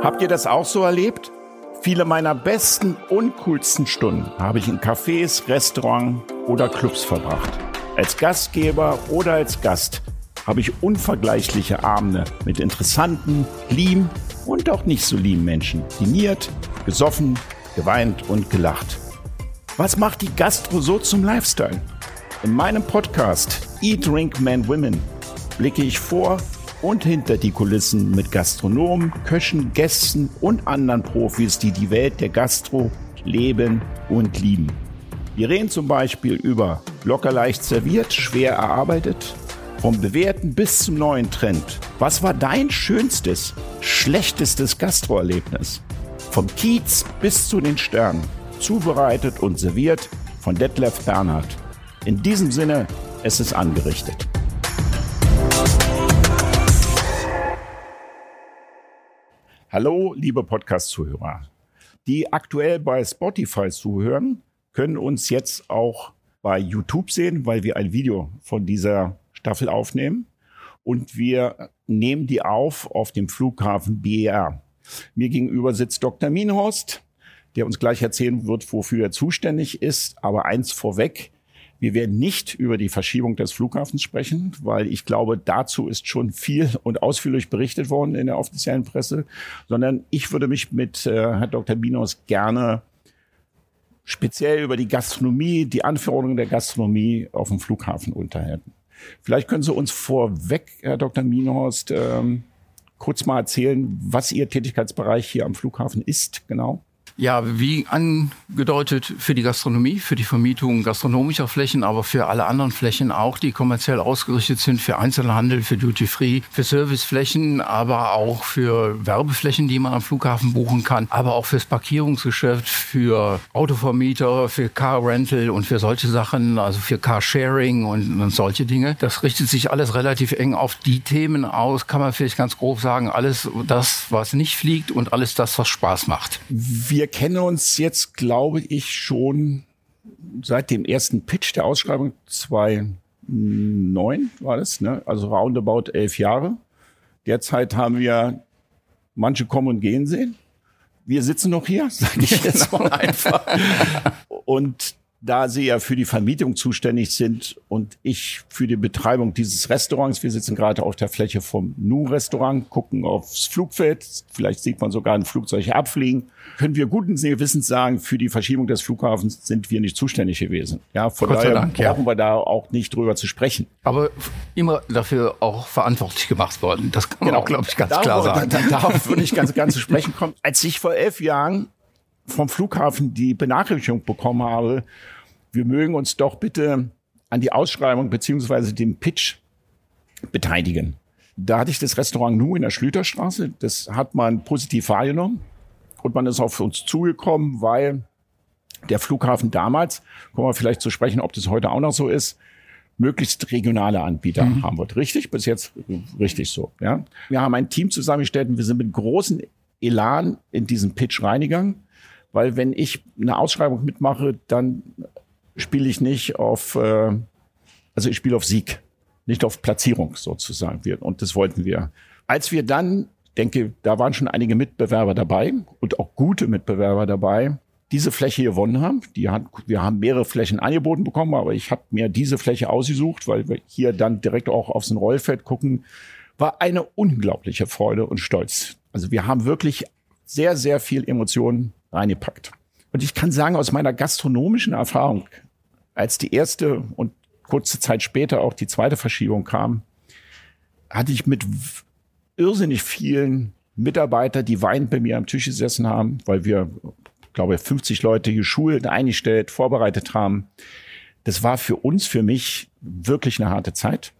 Habt ihr das auch so erlebt? Viele meiner besten und coolsten Stunden habe ich in Cafés, Restaurants oder Clubs verbracht. Als Gastgeber oder als Gast habe ich unvergleichliche Abende mit interessanten, lieben und auch nicht so lieben Menschen diniert, gesoffen, geweint und gelacht. Was macht die Gastro so zum Lifestyle? In meinem Podcast Eat, Drink, Man, Women blicke ich vor und hinter die Kulissen mit Gastronomen, Köchen, Gästen und anderen Profis, die die Welt der Gastro leben und lieben. Wir reden zum Beispiel über locker leicht serviert, schwer erarbeitet, vom bewährten bis zum neuen Trend. Was war dein schönstes, schlechtestes Gastroerlebnis? Vom Kiez bis zu den Sternen. Zubereitet und serviert von Detlef Bernhard. In diesem Sinne, es ist angerichtet. Hallo, liebe Podcast-Zuhörer. Die aktuell bei Spotify zuhören, können uns jetzt auch bei YouTube sehen, weil wir ein Video von dieser Staffel aufnehmen. Und wir nehmen die auf auf dem Flughafen BER. Mir gegenüber sitzt Dr. Minhorst, der uns gleich erzählen wird, wofür er zuständig ist. Aber eins vorweg, wir werden nicht über die Verschiebung des Flughafens sprechen, weil ich glaube, dazu ist schon viel und ausführlich berichtet worden in der offiziellen Presse, sondern ich würde mich mit äh, Herr Dr. Binos gerne speziell über die Gastronomie, die Anforderungen der Gastronomie auf dem Flughafen unterhalten. Vielleicht können Sie uns vorweg, Herr Dr. Minhorst, ähm, kurz mal erzählen, was Ihr Tätigkeitsbereich hier am Flughafen ist, genau. Ja, wie angedeutet für die Gastronomie, für die Vermietung gastronomischer Flächen, aber für alle anderen Flächen auch, die kommerziell ausgerichtet sind, für Einzelhandel, für Duty-Free, für Serviceflächen, aber auch für Werbeflächen, die man am Flughafen buchen kann, aber auch fürs Parkierungsgeschäft, für Autovermieter, für Car Rental und für solche Sachen, also für Carsharing und, und solche Dinge. Das richtet sich alles relativ eng auf die Themen aus, kann man vielleicht ganz grob sagen, alles das, was nicht fliegt und alles das, was Spaß macht. Wir kennen uns jetzt, glaube ich, schon seit dem ersten Pitch der Ausschreibung 2009 war das, ne? also roundabout elf Jahre. Derzeit haben wir manche kommen und gehen sehen. Wir sitzen noch hier, sage ich jetzt mal einfach. Und da Sie ja für die Vermietung zuständig sind und ich für die Betreibung dieses Restaurants. Wir sitzen gerade auf der Fläche vom Nu-Restaurant, gucken aufs Flugfeld. Vielleicht sieht man sogar ein Flugzeug abfliegen. Können wir guten Gewissens sagen, für die Verschiebung des Flughafens sind wir nicht zuständig gewesen. Ja, von Gott daher Dank, brauchen ja. wir da auch nicht drüber zu sprechen. Aber immer dafür auch verantwortlich gemacht worden. Das kann man genau. auch, glaube ich, ganz darauf, klar sagen. Da, darauf würde ich ganz, ganz zu sprechen kommen. Als ich vor elf Jahren vom Flughafen die Benachrichtigung bekommen habe, wir mögen uns doch bitte an die Ausschreibung beziehungsweise dem Pitch beteiligen. Da hatte ich das Restaurant Nu in der Schlüterstraße. Das hat man positiv wahrgenommen und man ist auf uns zugekommen, weil der Flughafen damals, kommen wir vielleicht zu sprechen, ob das heute auch noch so ist, möglichst regionale Anbieter mhm. haben wird. Richtig? Bis jetzt richtig so. Ja? Wir haben ein Team zusammengestellt und wir sind mit großem Elan in diesen Pitch reingegangen. Weil wenn ich eine Ausschreibung mitmache, dann spiele ich nicht auf, äh, also ich spiele auf Sieg, nicht auf Platzierung sozusagen. Und das wollten wir. Als wir dann, denke, da waren schon einige Mitbewerber dabei und auch gute Mitbewerber dabei, diese Fläche gewonnen haben. Die hat, wir haben mehrere Flächen angeboten bekommen, aber ich habe mir diese Fläche ausgesucht, weil wir hier dann direkt auch aufs Rollfeld gucken. War eine unglaubliche Freude und Stolz. Also wir haben wirklich sehr, sehr viel Emotionen reingepackt. Und ich kann sagen, aus meiner gastronomischen Erfahrung, als die erste und kurze Zeit später auch die zweite Verschiebung kam, hatte ich mit irrsinnig vielen Mitarbeitern, die weinend bei mir am Tisch gesessen haben, weil wir, glaube ich, 50 Leute geschult, eingestellt, vorbereitet haben. Das war für uns, für mich wirklich eine harte Zeit.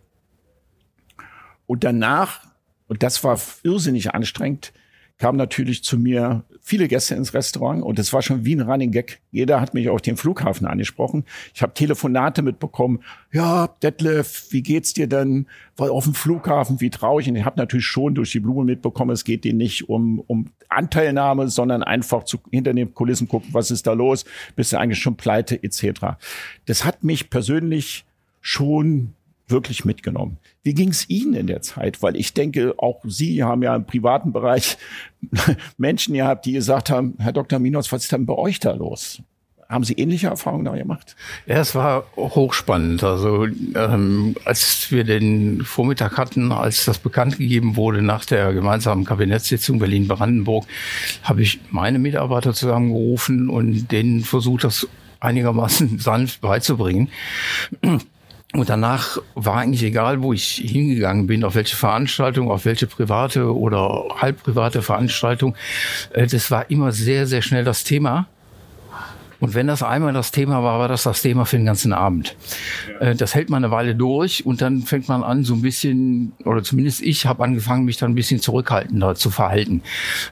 Und danach, und das war irrsinnig anstrengend, kamen natürlich zu mir viele Gäste ins Restaurant und es war schon wie ein Running Gag. Jeder hat mich auf dem Flughafen angesprochen. Ich habe Telefonate mitbekommen. Ja, Detlef, wie geht's dir denn? War auf dem Flughafen, wie traurig. Und ich habe natürlich schon durch die Blume mitbekommen, es geht denen nicht um, um Anteilnahme, sondern einfach zu, hinter den Kulissen gucken, was ist da los? Bist du eigentlich schon pleite etc. Das hat mich persönlich schon wirklich mitgenommen. Wie ging es Ihnen in der Zeit? Weil ich denke, auch Sie haben ja im privaten Bereich Menschen gehabt, die gesagt haben, Herr Dr. Minos, was ist denn bei euch da los? Haben Sie ähnliche Erfahrungen da gemacht? Ja, es war hochspannend. Also ähm, als wir den Vormittag hatten, als das bekannt gegeben wurde nach der gemeinsamen Kabinettssitzung Berlin-Brandenburg, habe ich meine Mitarbeiter zusammengerufen und denen versucht, das einigermaßen sanft beizubringen. Und danach war eigentlich egal, wo ich hingegangen bin, auf welche Veranstaltung, auf welche private oder halbprivate Veranstaltung. Äh, das war immer sehr, sehr schnell das Thema. Und wenn das einmal das Thema war, war das das Thema für den ganzen Abend. Ja. Äh, das hält man eine Weile durch und dann fängt man an, so ein bisschen, oder zumindest ich habe angefangen, mich dann ein bisschen zurückhaltender zu verhalten.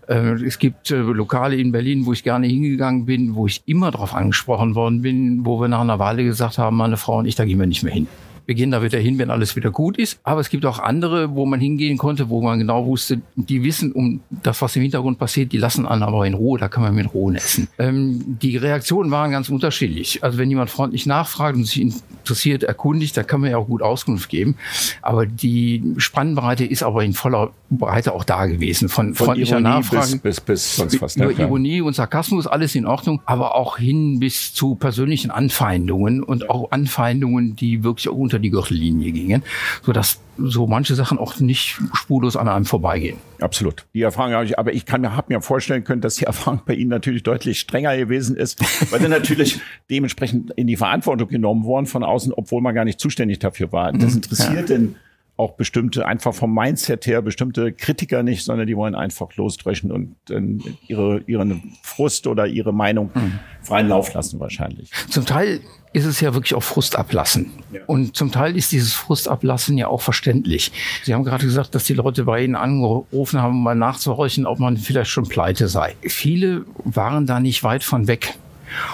Äh, es gibt äh, Lokale in Berlin, wo ich gerne hingegangen bin, wo ich immer darauf angesprochen worden bin, wo wir nach einer Weile gesagt haben, meine Frau und ich, da gehen wir nicht mehr hin. Wir gehen da wieder hin, wenn alles wieder gut ist. Aber es gibt auch andere, wo man hingehen konnte, wo man genau wusste, die wissen um das, was im Hintergrund passiert, die lassen einen aber in Ruhe, da kann man mit Ruhe essen. Ähm, die Reaktionen waren ganz unterschiedlich. Also wenn jemand freundlich nachfragt und sich interessiert, erkundigt, da kann man ja auch gut Auskunft geben. Aber die Spannbreite ist aber in voller Breite auch da gewesen. Von, Von freundlicher Ironie Nachfrage bis, bis, bis sonst was. Nur Ironie und Sarkasmus, alles in Ordnung, aber auch hin bis zu persönlichen Anfeindungen und auch Anfeindungen, die wirklich unter unter die Gürtellinie gingen, sodass so manche Sachen auch nicht spurlos an einem vorbeigehen. Absolut. Die Erfahrung habe ich, aber ich kann mir, habe mir vorstellen können, dass die Erfahrung bei Ihnen natürlich deutlich strenger gewesen ist, weil Sie natürlich dementsprechend in die Verantwortung genommen worden von außen, obwohl man gar nicht zuständig dafür war. Das mhm. interessiert ja. denn auch bestimmte, einfach vom Mindset her, bestimmte Kritiker nicht, sondern die wollen einfach losdreschen und äh, ihre, ihren Frust oder ihre Meinung mhm. freien Lauf lassen wahrscheinlich. Zum Teil ist es ja wirklich auch Frust ablassen. Ja. Und zum Teil ist dieses Frust ablassen ja auch verständlich. Sie haben gerade gesagt, dass die Leute bei Ihnen angerufen haben, um mal nachzuhorchen, ob man vielleicht schon pleite sei. Viele waren da nicht weit von weg.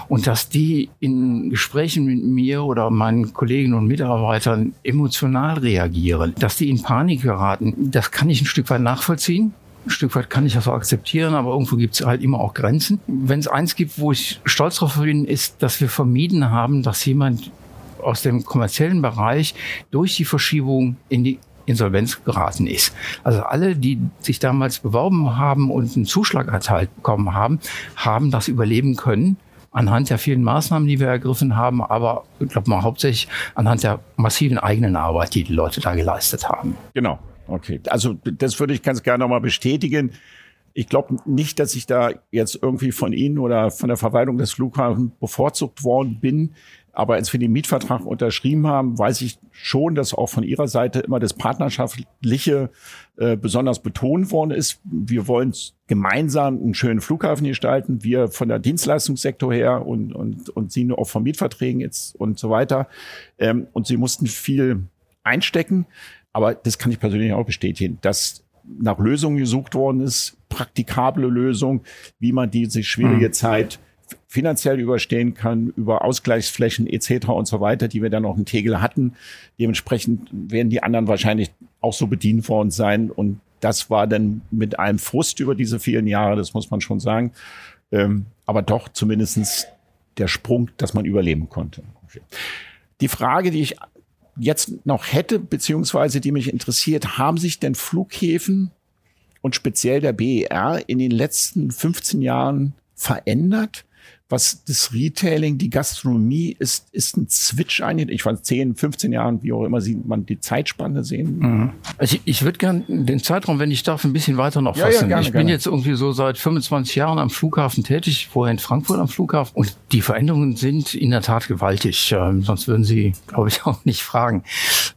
Und dass die in Gesprächen mit mir oder meinen Kollegen und Mitarbeitern emotional reagieren, dass die in Panik geraten, das kann ich ein Stück weit nachvollziehen. Ein Stück weit kann ich das auch akzeptieren, aber irgendwo gibt es halt immer auch Grenzen. Wenn es eins gibt, wo ich stolz drauf bin, ist, dass wir vermieden haben, dass jemand aus dem kommerziellen Bereich durch die Verschiebung in die Insolvenz geraten ist. Also alle, die sich damals beworben haben und einen Zuschlag erteilt bekommen haben, haben das überleben können anhand der vielen Maßnahmen, die wir ergriffen haben, aber ich glaube mal hauptsächlich anhand der massiven eigenen Arbeit, die die Leute da geleistet haben. Genau. Okay. Also das würde ich ganz gerne nochmal bestätigen. Ich glaube nicht, dass ich da jetzt irgendwie von Ihnen oder von der Verwaltung des Flughafens bevorzugt worden bin. Aber als wir den Mietvertrag unterschrieben haben, weiß ich schon, dass auch von Ihrer Seite immer das Partnerschaftliche äh, besonders betont worden ist. Wir wollen gemeinsam einen schönen Flughafen gestalten. Wir von der Dienstleistungssektor her und, und, und Sie nur auch von Mietverträgen jetzt und so weiter. Ähm, und Sie mussten viel einstecken. Aber das kann ich persönlich auch bestätigen, dass nach Lösungen gesucht worden ist, praktikable Lösungen, wie man diese schwierige mhm. Zeit finanziell überstehen kann, über Ausgleichsflächen etc. und so weiter, die wir dann noch in Tegel hatten. Dementsprechend werden die anderen wahrscheinlich auch so bedient worden sein. Und das war dann mit einem Frust über diese vielen Jahre, das muss man schon sagen. Ähm, aber doch zumindestens der Sprung, dass man überleben konnte. Die Frage, die ich jetzt noch hätte, beziehungsweise die mich interessiert, haben sich denn Flughäfen und speziell der BER in den letzten 15 Jahren verändert? Was das Retailing, die Gastronomie ist, ist ein Switch ein. Ich weiß, 10, 15 Jahren, wie auch immer Sie man die Zeitspanne sehen. Mhm. Also ich, ich würde gerne den Zeitraum, wenn ich darf, ein bisschen weiter noch fassen. Ja, ja, gerne, ich bin gerne. jetzt irgendwie so seit 25 Jahren am Flughafen tätig, vorher in Frankfurt am Flughafen. Und die Veränderungen sind in der Tat gewaltig. Ähm, sonst würden Sie, glaube ich, auch nicht fragen.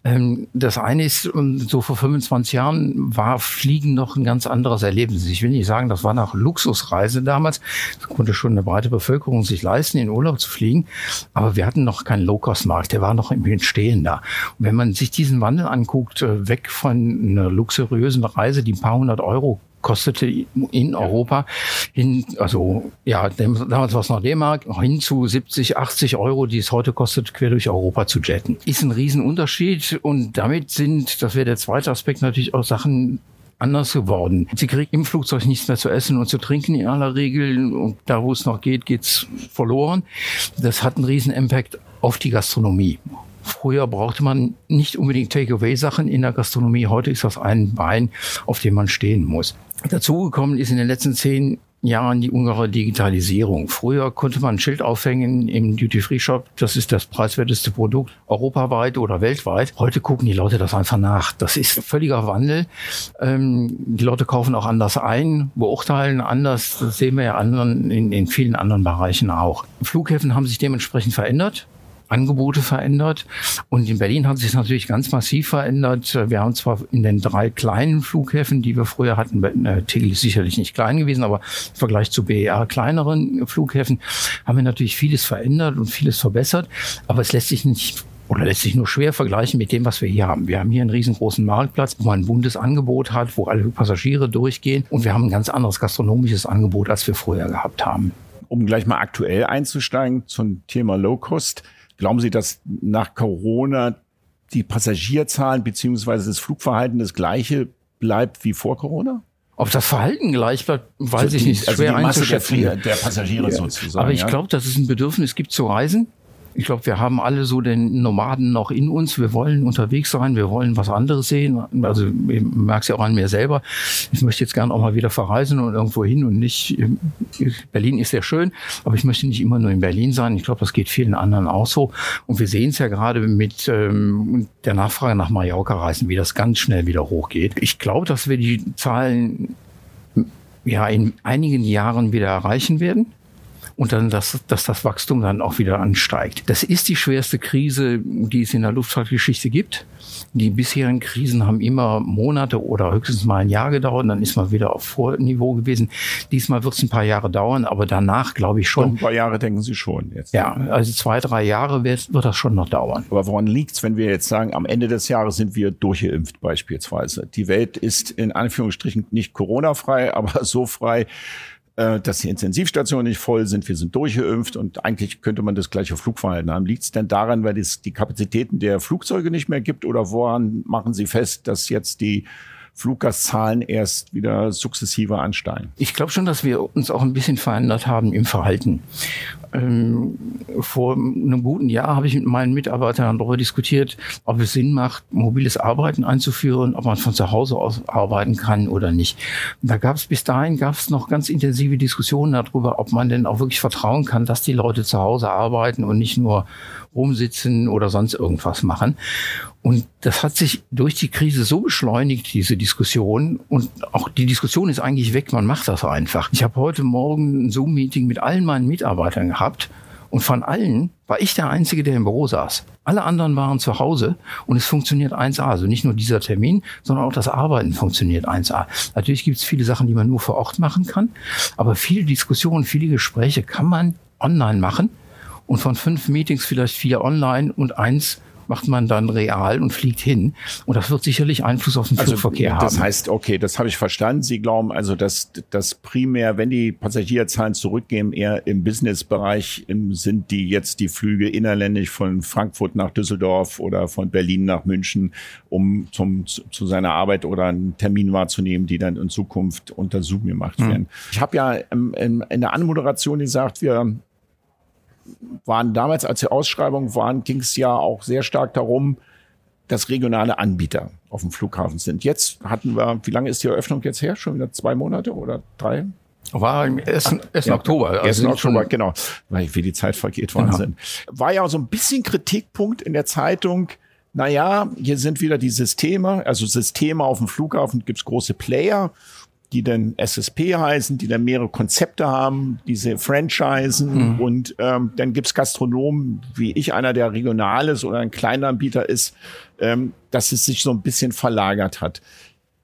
Ähm, das eine ist, so vor 25 Jahren war Fliegen noch ein ganz anderes Erlebnis. Ich will nicht sagen, das war nach Luxusreise damals. Das konnte schon eine breite Bevölkerung Bevölkerung sich leisten, in Urlaub zu fliegen. Aber wir hatten noch keinen Low-Cost-Markt, der war noch im Entstehen da. Und wenn man sich diesen Wandel anguckt, äh, weg von einer luxuriösen Reise, die ein paar hundert Euro kostete in Europa hin, also ja, damals war es noch D-Mark, hin zu 70, 80 Euro, die es heute kostet, quer durch Europa zu jetten. Ist ein Riesenunterschied und damit sind, das wäre der zweite Aspekt, natürlich auch Sachen anders geworden. Sie kriegen im Flugzeug nichts mehr zu essen und zu trinken in aller Regel. Und da, wo es noch geht, geht's verloren. Das hat einen riesen Impact auf die Gastronomie. Früher brauchte man nicht unbedingt Takeaway-Sachen in der Gastronomie. Heute ist das ein Bein, auf dem man stehen muss. Dazugekommen ist in den letzten zehn Jahren die ungeheure Digitalisierung. Früher konnte man ein Schild aufhängen im Duty-Free-Shop, das ist das preiswerteste Produkt europaweit oder weltweit. Heute gucken die Leute das einfach nach. Das ist völliger Wandel. Ähm, die Leute kaufen auch anders ein, beurteilen anders. Das sehen wir ja anderen, in, in vielen anderen Bereichen auch. Flughäfen haben sich dementsprechend verändert. Angebote verändert. Und in Berlin hat sich natürlich ganz massiv verändert. Wir haben zwar in den drei kleinen Flughäfen, die wir früher hatten, äh, Tegel ist sicherlich nicht klein gewesen, aber im Vergleich zu BER kleineren Flughäfen haben wir natürlich vieles verändert und vieles verbessert. Aber es lässt sich nicht oder lässt sich nur schwer vergleichen mit dem, was wir hier haben. Wir haben hier einen riesengroßen Marktplatz, wo man ein buntes Angebot hat, wo alle Passagiere durchgehen und wir haben ein ganz anderes gastronomisches Angebot, als wir früher gehabt haben. Um gleich mal aktuell einzusteigen zum Thema Low Cost. Glauben Sie, dass nach Corona die Passagierzahlen beziehungsweise das Flugverhalten das gleiche bleibt wie vor Corona? Ob das Verhalten gleich bleibt, weiß also ich nicht. Also schwer die Masse einzuschätzen. Der, der Passagiere ja. sozusagen. Aber ich glaube, dass es ein Bedürfnis gibt zu reisen. Ich glaube, wir haben alle so den Nomaden noch in uns. Wir wollen unterwegs sein, wir wollen was anderes sehen. Also ich merke es ja auch an mir selber. Ich möchte jetzt gerne auch mal wieder verreisen und irgendwo hin und nicht. Berlin ist sehr schön, aber ich möchte nicht immer nur in Berlin sein. Ich glaube, das geht vielen anderen auch so. Und wir sehen es ja gerade mit ähm, der Nachfrage nach Mallorca-Reisen, wie das ganz schnell wieder hochgeht. Ich glaube, dass wir die Zahlen ja in einigen Jahren wieder erreichen werden und dann, dass, dass das Wachstum dann auch wieder ansteigt. Das ist die schwerste Krise, die es in der Luftfahrtgeschichte gibt. Die bisherigen Krisen haben immer Monate oder höchstens mal ein Jahr gedauert, dann ist man wieder auf Vorniveau gewesen. Diesmal wird es ein paar Jahre dauern, aber danach glaube ich schon. Noch ein paar Jahre denken Sie schon jetzt. Ja, also zwei, drei Jahre wird, wird das schon noch dauern. Aber woran liegt's, wenn wir jetzt sagen, am Ende des Jahres sind wir durchgeimpft beispielsweise? Die Welt ist in Anführungsstrichen nicht Corona-frei, aber so frei, äh, dass die Intensivstationen nicht voll sind, wir sind durchgeimpft und eigentlich könnte man das gleiche Flugverhalten haben. Liegt es denn daran, weil es die Kapazitäten der Flugzeuge nicht mehr gibt oder woran machen Sie fest, dass jetzt die Fluggastzahlen erst wieder sukzessive ansteigen. Ich glaube schon, dass wir uns auch ein bisschen verändert haben im Verhalten. Ähm, vor einem guten Jahr habe ich mit meinen Mitarbeitern darüber diskutiert, ob es Sinn macht, mobiles Arbeiten einzuführen, ob man von zu Hause aus arbeiten kann oder nicht. da gab es bis dahin gab es noch ganz intensive Diskussionen darüber, ob man denn auch wirklich vertrauen kann, dass die Leute zu Hause arbeiten und nicht nur rumsitzen oder sonst irgendwas machen. Und das hat sich durch die Krise so beschleunigt, diese Diskussion. Und auch die Diskussion ist eigentlich weg, man macht das einfach. Ich habe heute Morgen ein Zoom-Meeting mit allen meinen Mitarbeitern gehabt. Und von allen war ich der Einzige, der im Büro saß. Alle anderen waren zu Hause und es funktioniert 1A. Also nicht nur dieser Termin, sondern auch das Arbeiten funktioniert 1A. Natürlich gibt es viele Sachen, die man nur vor Ort machen kann, aber viele Diskussionen, viele Gespräche kann man online machen und von fünf Meetings vielleicht vier online und eins macht man dann real und fliegt hin. Und das wird sicherlich Einfluss auf den also, Flugverkehr das haben. Das heißt, okay, das habe ich verstanden. Sie glauben also, dass dass primär, wenn die Passagierzahlen zurückgehen, eher im Businessbereich sind die jetzt die Flüge innerländisch von Frankfurt nach Düsseldorf oder von Berlin nach München, um zum, zu seiner Arbeit oder einen Termin wahrzunehmen, die dann in Zukunft unter Zoom gemacht hm. werden. Mhm. Ich habe ja in, in der Anmoderation gesagt, wir waren damals, als die Ausschreibungen waren, ging es ja auch sehr stark darum, dass regionale Anbieter auf dem Flughafen sind. Jetzt hatten wir, wie lange ist die Eröffnung jetzt her? Schon wieder zwei Monate oder drei? War im 1. 1. Ja, Oktober. Also 1. Oktober, genau. Weil wie die Zeit vergeht, genau. Wahnsinn. Genau. War ja so ein bisschen Kritikpunkt in der Zeitung. Naja, hier sind wieder die Systeme, also Systeme auf dem Flughafen, gibt's große Player die dann SSP heißen, die dann mehrere Konzepte haben, diese Franchisen mhm. und ähm, dann gibt's Gastronomen, wie ich einer, der regional ist oder ein kleiner Anbieter ist, ähm, dass es sich so ein bisschen verlagert hat.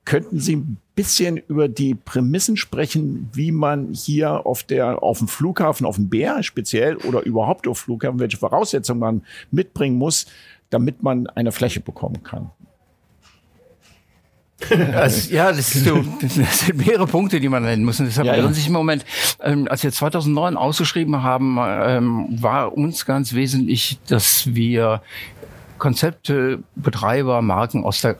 Könnten Sie ein bisschen über die Prämissen sprechen, wie man hier auf der, auf dem Flughafen, auf dem Bär speziell oder überhaupt auf Flughafen, welche Voraussetzungen man mitbringen muss, damit man eine Fläche bekommen kann? Also, ja, das, ist so, das sind mehrere Punkte, die man nennen muss. Und deshalb ja, ja. sich im Moment, ähm, als wir 2009 ausgeschrieben haben, ähm, war uns ganz wesentlich, dass wir Konzepte, Betreiber, Marken aus der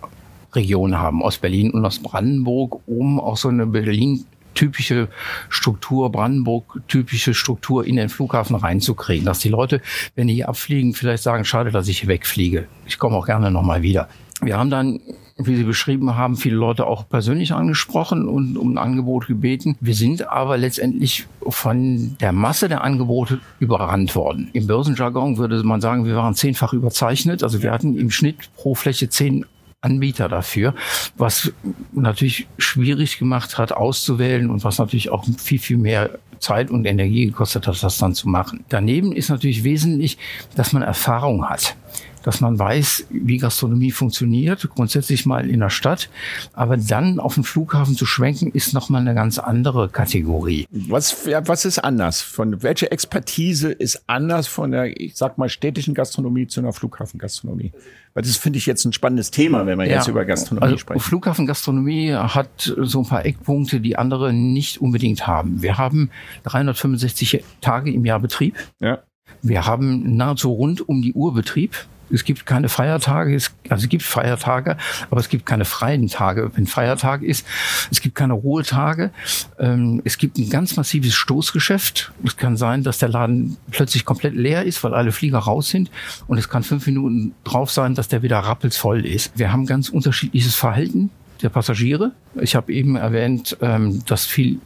Region haben, aus Berlin und aus Brandenburg, um auch so eine Berlin typische Struktur, Brandenburg typische Struktur in den Flughafen reinzukriegen. Dass die Leute, wenn die hier abfliegen, vielleicht sagen, schade, dass ich hier wegfliege. Ich komme auch gerne nochmal wieder. Wir haben dann, wie Sie beschrieben haben, viele Leute auch persönlich angesprochen und um ein Angebot gebeten. Wir sind aber letztendlich von der Masse der Angebote überrannt worden. Im Börsenjargon würde man sagen, wir waren zehnfach überzeichnet. Also wir hatten im Schnitt pro Fläche zehn Anbieter dafür, was natürlich schwierig gemacht hat, auszuwählen und was natürlich auch viel, viel mehr Zeit und Energie gekostet hat, das dann zu machen. Daneben ist natürlich wesentlich, dass man Erfahrung hat dass man weiß, wie Gastronomie funktioniert, grundsätzlich mal in der Stadt. Aber dann auf den Flughafen zu schwenken, ist nochmal eine ganz andere Kategorie. Was, was ist anders? Von welche Expertise ist anders von der, ich sag mal, städtischen Gastronomie zu einer Flughafengastronomie? Weil das finde ich jetzt ein spannendes Thema, wenn wir ja, jetzt über Gastronomie also sprechen. Flughafengastronomie hat so ein paar Eckpunkte, die andere nicht unbedingt haben. Wir haben 365 Tage im Jahr Betrieb. Ja. Wir haben nahezu rund um die Uhr Betrieb. Es gibt keine Feiertage, es, also es gibt Feiertage, aber es gibt keine freien Tage, wenn Feiertag ist. Es gibt keine Ruhetage. Ähm, es gibt ein ganz massives Stoßgeschäft. Es kann sein, dass der Laden plötzlich komplett leer ist, weil alle Flieger raus sind. Und es kann fünf Minuten drauf sein, dass der wieder rappelsvoll ist. Wir haben ganz unterschiedliches Verhalten der Passagiere. Ich habe eben erwähnt, ähm, dass viel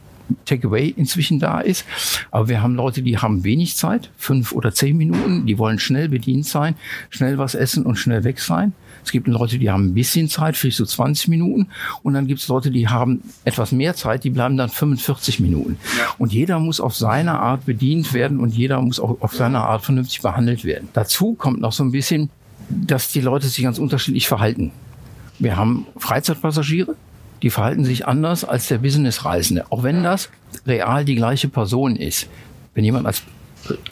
Takeaway inzwischen da ist. Aber wir haben Leute, die haben wenig Zeit, fünf oder zehn Minuten, die wollen schnell bedient sein, schnell was essen und schnell weg sein. Es gibt Leute, die haben ein bisschen Zeit, vielleicht so 20 Minuten. Und dann gibt es Leute, die haben etwas mehr Zeit, die bleiben dann 45 Minuten. Und jeder muss auf seine Art bedient werden und jeder muss auch auf seine Art vernünftig behandelt werden. Dazu kommt noch so ein bisschen, dass die Leute sich ganz unterschiedlich verhalten. Wir haben Freizeitpassagiere, die verhalten sich anders als der Businessreisende, auch wenn das real die gleiche Person ist. Wenn jemand als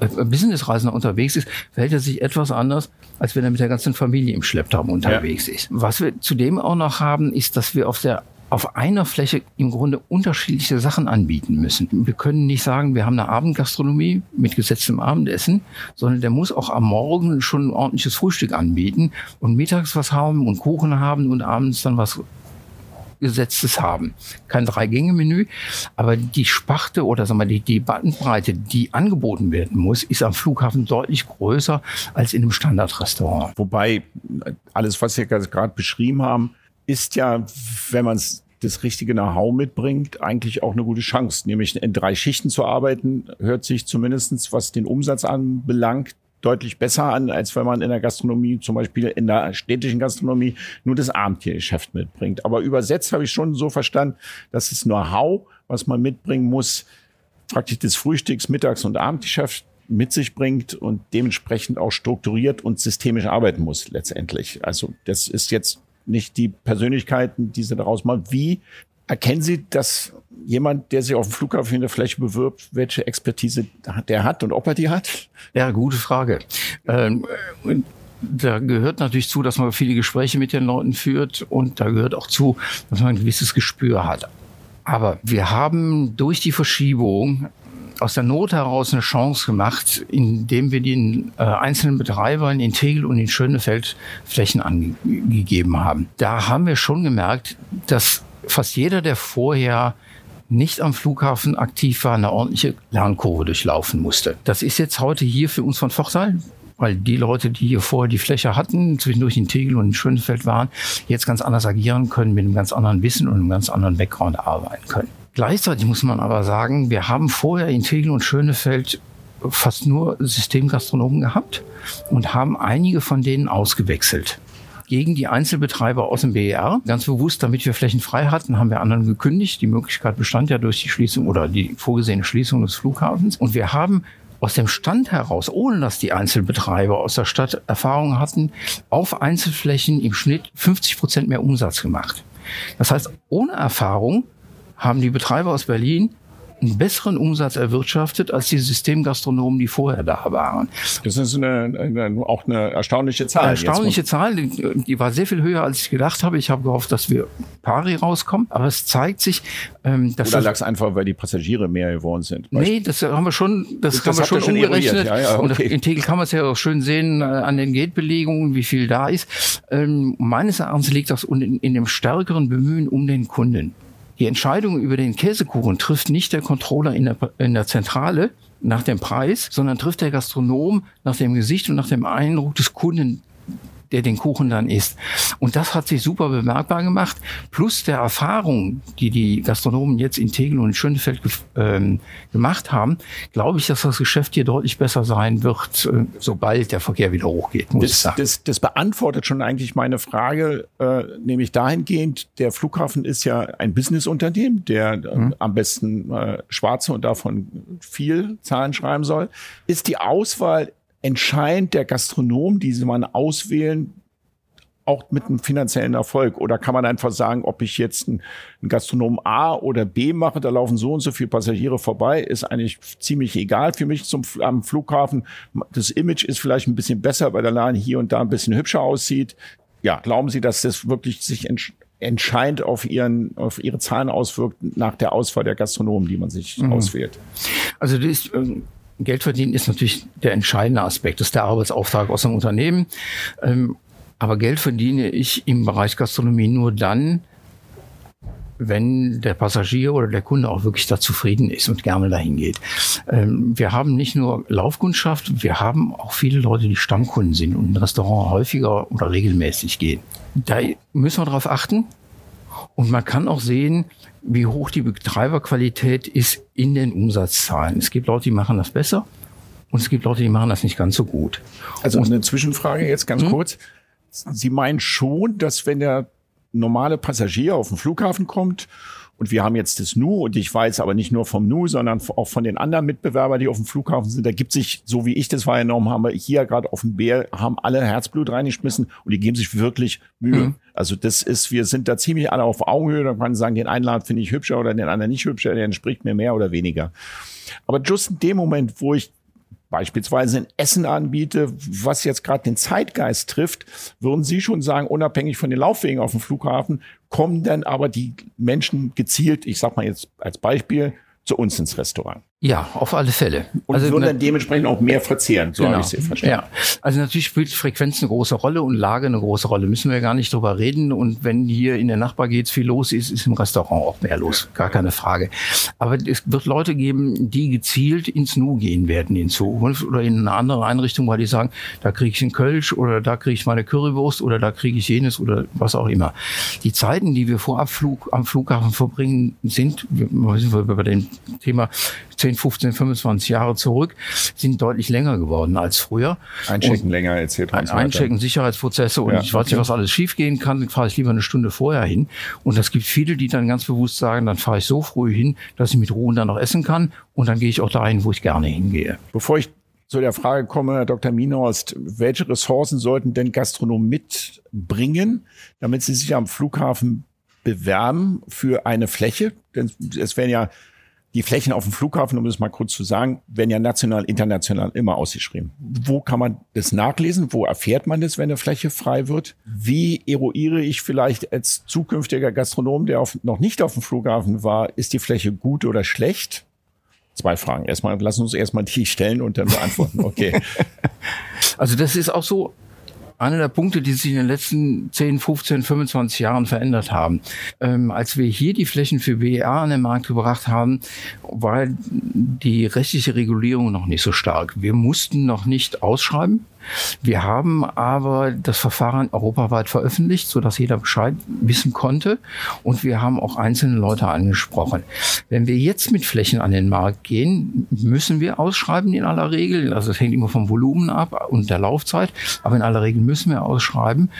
äh, Businessreisender unterwegs ist, verhält er sich etwas anders, als wenn er mit der ganzen Familie im Schlepptau unterwegs ja. ist. Was wir zudem auch noch haben, ist, dass wir auf der auf einer Fläche im Grunde unterschiedliche Sachen anbieten müssen. Wir können nicht sagen, wir haben eine Abendgastronomie mit gesetztem Abendessen, sondern der muss auch am Morgen schon ein ordentliches Frühstück anbieten und mittags was haben und Kuchen haben und abends dann was Gesetzes haben. Kein Drei-Gänge-Menü, aber die Sparte oder sagen wir, die, die Bandbreite, die angeboten werden muss, ist am Flughafen deutlich größer als in einem Standardrestaurant. Wobei alles, was wir gerade beschrieben haben, ist ja, wenn man es das richtige Know-how mitbringt, eigentlich auch eine gute Chance. Nämlich in drei Schichten zu arbeiten, hört sich zumindestens was den Umsatz anbelangt, deutlich besser an, als wenn man in der Gastronomie, zum Beispiel in der städtischen Gastronomie, nur das Abendgeschäft mitbringt. Aber übersetzt habe ich schon so verstanden, dass das Know-how, was man mitbringen muss, praktisch das Frühstücks-, Mittags- und Abendgeschäft mit sich bringt und dementsprechend auch strukturiert und systemisch arbeiten muss letztendlich. Also das ist jetzt nicht die Persönlichkeiten, die sie daraus machen. Wie erkennen Sie, dass jemand, der sich auf dem Flughafen in der Fläche bewirbt, welche Expertise der hat und ob er die hat? Ja, gute Frage. Ähm, da gehört natürlich zu, dass man viele Gespräche mit den Leuten führt und da gehört auch zu, dass man ein gewisses Gespür hat. Aber wir haben durch die Verschiebung aus der Not heraus eine Chance gemacht, indem wir den äh, einzelnen Betreibern in Tegel und in Schönefeld Flächen angegeben haben. Da haben wir schon gemerkt, dass fast jeder, der vorher nicht am Flughafen aktiv war, eine ordentliche Lernkurve durchlaufen musste. Das ist jetzt heute hier für uns von Vorteil, weil die Leute, die hier vorher die Fläche hatten, zwischendurch in Tegel und in Schönfeld waren, jetzt ganz anders agieren können, mit einem ganz anderen Wissen und einem ganz anderen Background arbeiten können. Gleichzeitig muss man aber sagen, wir haben vorher in Tegel und Schönefeld fast nur Systemgastronomen gehabt und haben einige von denen ausgewechselt gegen die Einzelbetreiber aus dem BER. Ganz bewusst, damit wir Flächen frei hatten, haben wir anderen gekündigt. Die Möglichkeit bestand ja durch die Schließung oder die vorgesehene Schließung des Flughafens. Und wir haben aus dem Stand heraus, ohne dass die Einzelbetreiber aus der Stadt Erfahrung hatten, auf Einzelflächen im Schnitt 50 Prozent mehr Umsatz gemacht. Das heißt, ohne Erfahrung haben die Betreiber aus Berlin einen besseren Umsatz erwirtschaftet als die Systemgastronomen, die vorher da waren. Das ist eine, eine, auch eine erstaunliche Zahl. Eine erstaunliche Zahl, die, die, war sehr viel höher, als ich gedacht habe. Ich habe gehofft, dass wir pari rauskommen, aber es zeigt sich, ähm, dass... Oder lag es einfach, weil die Passagiere mehr geworden sind? Nee, das haben wir schon, das, das haben wir schon umgerechnet. Ja, ja, okay. Und in Tegel kann man es ja auch schön sehen äh, an den Gatebelegungen, wie viel da ist. Ähm, meines Erachtens liegt das in, in dem stärkeren Bemühen um den Kunden. Die Entscheidung über den Käsekuchen trifft nicht der Controller in der, in der Zentrale nach dem Preis, sondern trifft der Gastronom nach dem Gesicht und nach dem Eindruck des Kunden, der den Kuchen dann isst. Und das hat sich super bemerkbar gemacht. Plus der Erfahrung, die die Gastronomen jetzt in Tegel und in Schönefeld ähm, gemacht haben, glaube ich, dass das Geschäft hier deutlich besser sein wird, äh, sobald der Verkehr wieder hochgeht. Das, das, das, beantwortet schon eigentlich meine Frage, äh, nämlich dahingehend, der Flughafen ist ja ein Businessunternehmen, der äh, mhm. am besten äh, schwarze und davon viel Zahlen schreiben soll. Ist die Auswahl entscheidend der Gastronom, die sie man auswählen, auch mit einem finanziellen Erfolg? Oder kann man einfach sagen, ob ich jetzt einen, Gastronom A oder B mache, da laufen so und so viele Passagiere vorbei, ist eigentlich ziemlich egal für mich zum, am Flughafen. Das Image ist vielleicht ein bisschen besser, weil der Laden hier und da ein bisschen hübscher aussieht. Ja, glauben Sie, dass das wirklich sich entscheidend auf, ihren, auf ihre Zahlen auswirkt nach der Auswahl der Gastronomen, die man sich mhm. auswählt? Also das ist, ähm, Geld verdienen ist natürlich der entscheidende Aspekt. Das ist der Arbeitsauftrag aus dem Unternehmen. Ähm, aber Geld verdiene ich im Bereich Gastronomie nur dann, wenn der Passagier oder der Kunde auch wirklich da zufrieden ist und gerne dahin geht. Ähm, wir haben nicht nur Laufkundschaft, wir haben auch viele Leute, die Stammkunden sind und in Restaurant häufiger oder regelmäßig gehen. Da müssen wir darauf achten. Und man kann auch sehen, wie hoch die Betreiberqualität ist in den Umsatzzahlen. Es gibt Leute, die machen das besser und es gibt Leute, die machen das nicht ganz so gut. Also und eine Zwischenfrage jetzt ganz hm? kurz. Sie meinen schon, dass wenn der normale Passagier auf den Flughafen kommt und wir haben jetzt das Nu und ich weiß aber nicht nur vom Nu, sondern auch von den anderen Mitbewerbern, die auf dem Flughafen sind. Da gibt sich, so wie ich das wahrgenommen habe, hier gerade auf dem Bär, haben alle Herzblut reingeschmissen und die geben sich wirklich Mühe. Mhm. Also das ist, wir sind da ziemlich alle auf Augenhöhe. Da kann man sagen, den einen Laden finde ich hübscher oder den anderen nicht hübscher, der entspricht mir mehr oder weniger. Aber just in dem Moment, wo ich beispielsweise ein Essen anbiete, was jetzt gerade den Zeitgeist trifft, würden Sie schon sagen, unabhängig von den Laufwegen auf dem Flughafen, kommen dann aber die Menschen gezielt, ich sag mal jetzt als Beispiel, zu uns ins Restaurant. Ja, auf alle Fälle. Und also, würden dann dementsprechend auch mehr verzehren, so genau. habe ich es verstanden. Ja, also natürlich spielt Frequenz eine große Rolle und Lage eine große Rolle. Müssen wir gar nicht drüber reden. Und wenn hier in der Nachbargates viel los ist, ist im Restaurant auch mehr los. Gar keine Frage. Aber es wird Leute geben, die gezielt ins Nu gehen werden in Zukunft oder in eine andere Einrichtung, weil die sagen, da kriege ich einen Kölsch oder da kriege ich meine Currywurst oder da kriege ich jenes oder was auch immer. Die Zeiten, die wir vor Abflug am Flughafen verbringen, sind, wir sind bei dem Thema 10, 15, 25 Jahre zurück, sind deutlich länger geworden als früher. Einchecken und länger etc. Ein, Einchecken, Sicherheitsprozesse und ja, ich weiß okay. nicht, was alles schiefgehen kann, dann fahre ich lieber eine Stunde vorher hin. Und es gibt viele, die dann ganz bewusst sagen, dann fahre ich so früh hin, dass ich mit Ruhe dann noch essen kann und dann gehe ich auch dahin, wo ich gerne hingehe. Bevor ich zu der Frage komme, Herr Dr. Minorst, welche Ressourcen sollten denn Gastronomen mitbringen, damit sie sich am Flughafen bewerben für eine Fläche? Denn es werden ja die Flächen auf dem Flughafen, um das mal kurz zu sagen, werden ja national, international immer ausgeschrieben. Wo kann man das nachlesen? Wo erfährt man das, wenn eine Fläche frei wird? Wie eruiere ich vielleicht als zukünftiger Gastronom, der auf, noch nicht auf dem Flughafen war, ist die Fläche gut oder schlecht? Zwei Fragen. Erstmal, lassen uns erstmal die stellen und dann beantworten. Okay. also das ist auch so einer der Punkte, die sich in den letzten 10, 15, 25 Jahren verändert haben. Ähm, als wir hier die Flächen für BER an den Markt gebracht haben, war die rechtliche Regulierung noch nicht so stark. Wir mussten noch nicht ausschreiben. Wir haben aber das Verfahren europaweit veröffentlicht, so dass jeder Bescheid wissen konnte. Und wir haben auch einzelne Leute angesprochen. Wenn wir jetzt mit Flächen an den Markt gehen, müssen wir ausschreiben in aller Regel. Also es hängt immer vom Volumen ab und der Laufzeit. Aber in aller Regel müssen wir ausschreiben.